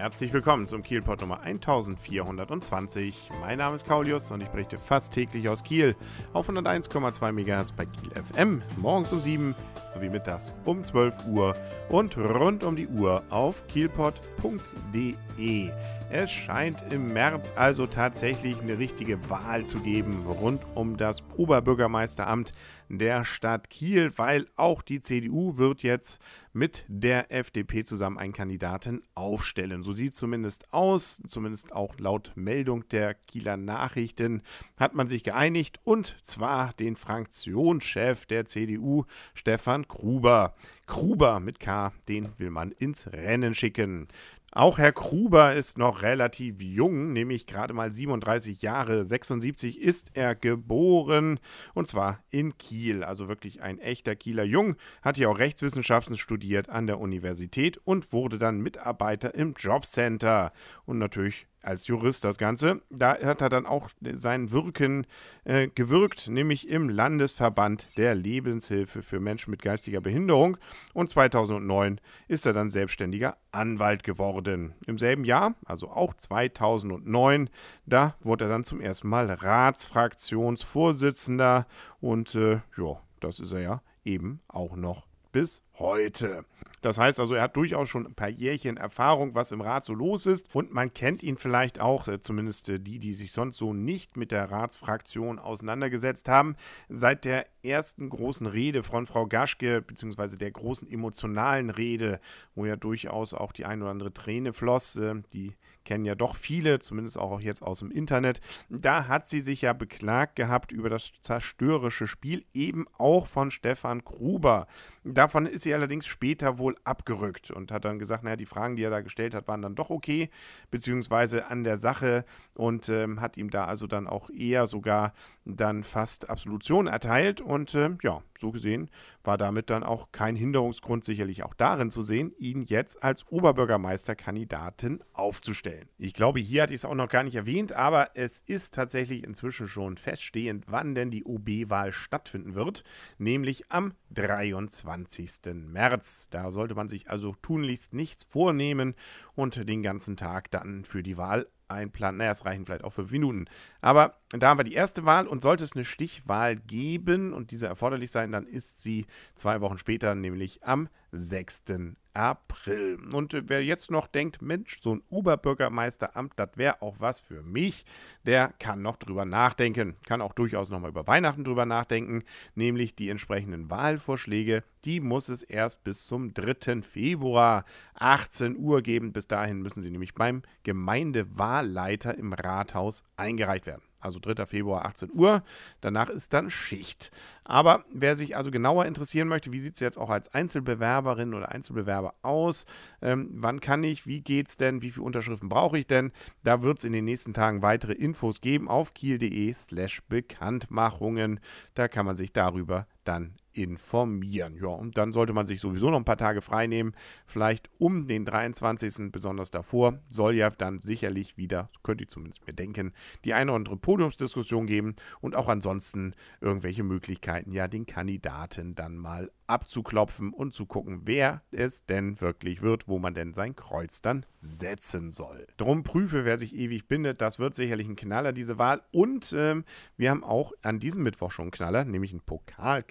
Herzlich willkommen zum Kielpot Nummer 1420. Mein Name ist Kaulius und ich berichte fast täglich aus Kiel auf 101,2 MHz bei Kiel FM, morgens um 7 sowie mittags um 12 Uhr und rund um die Uhr auf kielpot.de. Es scheint im März also tatsächlich eine richtige Wahl zu geben rund um das Oberbürgermeisteramt der Stadt Kiel, weil auch die CDU wird jetzt mit der FDP zusammen einen Kandidaten aufstellen. So sieht es zumindest aus, zumindest auch laut Meldung der Kieler Nachrichten hat man sich geeinigt und zwar den Fraktionschef der CDU, Stefan Gruber. Gruber mit K, den will man ins Rennen schicken. Auch Herr Gruber ist noch relativ jung, nämlich gerade mal 37 Jahre. 76 ist er geboren und zwar in Kiel. Also wirklich ein echter Kieler Jung. Hat hier auch Rechtswissenschaften studiert an der Universität und wurde dann Mitarbeiter im Jobcenter. Und natürlich als Jurist das Ganze. Da hat er dann auch sein Wirken äh, gewirkt, nämlich im Landesverband der Lebenshilfe für Menschen mit geistiger Behinderung. Und 2009 ist er dann selbstständiger Anwalt geworden. Im selben Jahr, also auch 2009, da wurde er dann zum ersten Mal Ratsfraktionsvorsitzender. Und äh, ja, das ist er ja eben auch noch bis heute. Das heißt also, er hat durchaus schon ein paar Jährchen Erfahrung, was im Rat so los ist. Und man kennt ihn vielleicht auch, äh, zumindest äh, die, die sich sonst so nicht mit der Ratsfraktion auseinandergesetzt haben, seit der ersten großen Rede von Frau Gaschke, beziehungsweise der großen emotionalen Rede, wo ja durchaus auch die ein oder andere Träne floss, äh, die kennen ja doch viele, zumindest auch jetzt aus dem Internet. Da hat sie sich ja beklagt gehabt über das zerstörerische Spiel, eben auch von Stefan Gruber. Davon ist sie allerdings später wohl abgerückt und hat dann gesagt, naja, die Fragen, die er da gestellt hat, waren dann doch okay, beziehungsweise an der Sache und ähm, hat ihm da also dann auch eher sogar dann fast Absolution erteilt und äh, ja, so gesehen war damit dann auch kein Hinderungsgrund sicherlich auch darin zu sehen, ihn jetzt als Oberbürgermeisterkandidaten aufzustellen. Ich glaube, hier hatte ich es auch noch gar nicht erwähnt, aber es ist tatsächlich inzwischen schon feststehend, wann denn die OB-Wahl stattfinden wird, nämlich am 23. März. Da sollte man sich also tunlichst nichts vornehmen und den ganzen Tag dann für die Wahl einplanen. Naja, es reichen vielleicht auch fünf Minuten. Aber da haben wir die erste Wahl und sollte es eine Stichwahl geben und diese erforderlich sein, dann ist sie zwei Wochen später, nämlich am 6. April. Und wer jetzt noch denkt, Mensch, so ein Oberbürgermeisteramt, das wäre auch was für mich, der kann noch drüber nachdenken. Kann auch durchaus noch mal über Weihnachten drüber nachdenken, nämlich die entsprechenden Wahlvorschläge, die muss es erst bis zum 3. Februar 18 Uhr geben. Bis dahin müssen sie nämlich beim Gemeindewahlleiter im Rathaus eingereicht werden also 3. Februar 18 Uhr. Danach ist dann Schicht. Aber wer sich also genauer interessieren möchte, wie sieht es jetzt auch als Einzelbewerberin oder Einzelbewerber aus? Ähm, wann kann ich? Wie geht es denn? Wie viele Unterschriften brauche ich denn? Da wird es in den nächsten Tagen weitere Infos geben auf kiel.de slash Bekanntmachungen. Da kann man sich darüber dann informieren. Ja, und dann sollte man sich sowieso noch ein paar Tage frei nehmen. Vielleicht um den 23. besonders davor soll ja dann sicherlich wieder, könnte ich zumindest mir denken, die eine oder andere Podiumsdiskussion geben und auch ansonsten irgendwelche Möglichkeiten, ja, den Kandidaten dann mal abzuklopfen und zu gucken, wer es denn wirklich wird, wo man denn sein Kreuz dann setzen soll. Drum prüfe, wer sich ewig bindet. Das wird sicherlich ein Knaller, diese Wahl. Und ähm, wir haben auch an diesem Mittwoch schon einen Knaller, nämlich einen Pokalknaller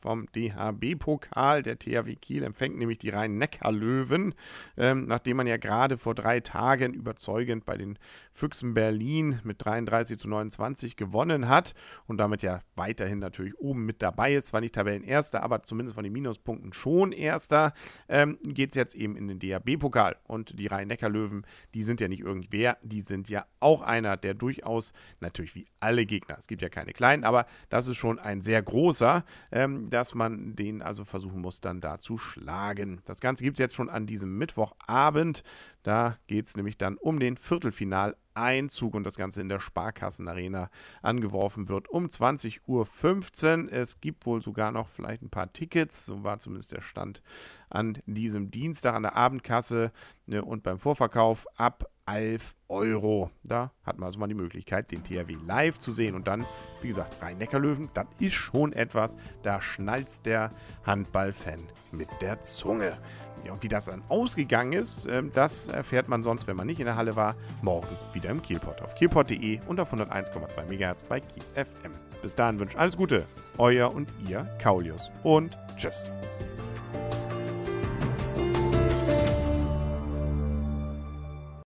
vom DHB-Pokal. Der THW Kiel empfängt nämlich die Rhein-Neckar-Löwen, ähm, nachdem man ja gerade vor drei Tagen überzeugend bei den Füchsen Berlin mit 33 zu 29 gewonnen hat und damit ja weiterhin natürlich oben mit dabei ist. Zwar nicht Tabellenerster, aber zumindest von den Minuspunkten schon Erster. Ähm, Geht es jetzt eben in den DHB-Pokal. Und die Rhein-Neckar-Löwen, die sind ja nicht irgendwer, die sind ja auch einer, der durchaus, natürlich wie alle Gegner, es gibt ja keine kleinen, aber das ist schon ein sehr großer, ähm, dass man den also versuchen muss, dann da zu schlagen. Das Ganze gibt es jetzt schon an diesem Mittwochabend. Da geht es nämlich dann um den Viertelfinal Einzug und das Ganze in der Sparkassenarena angeworfen wird um 20.15 Uhr. Es gibt wohl sogar noch vielleicht ein paar Tickets, so war zumindest der Stand an diesem Dienstag an der Abendkasse ne, und beim Vorverkauf ab 11 Euro. Da hat man also mal die Möglichkeit, den THW live zu sehen. Und dann, wie gesagt, Rhein-Neckar-Löwen, das ist schon etwas, da schnalzt der Handballfan mit der Zunge. Ja, und wie das dann ausgegangen ist, ähm, das erfährt man sonst, wenn man nicht in der Halle war, morgen wieder im Kielpot auf kielpot.de und auf 101,2 MHz bei Kiel FM. Bis dahin wünsche ich alles Gute, euer und ihr Kaulius und tschüss.